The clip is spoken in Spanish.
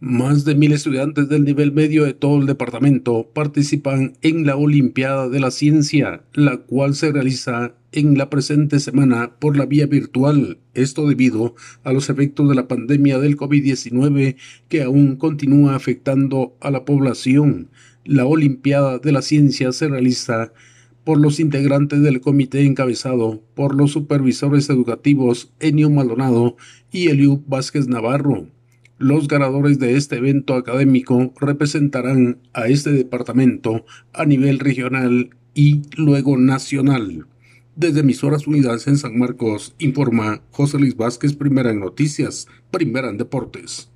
Más de mil estudiantes del nivel medio de todo el departamento participan en la Olimpiada de la Ciencia, la cual se realiza en la presente semana por la vía virtual, esto debido a los efectos de la pandemia del COVID-19 que aún continúa afectando a la población. La Olimpiada de la Ciencia se realiza por los integrantes del comité encabezado por los supervisores educativos Enio Maldonado y Eliu Vázquez Navarro. Los ganadores de este evento académico representarán a este departamento a nivel regional y luego nacional. Desde Emisoras Unidas en San Marcos, informa José Luis Vázquez, primera en noticias, primera en deportes.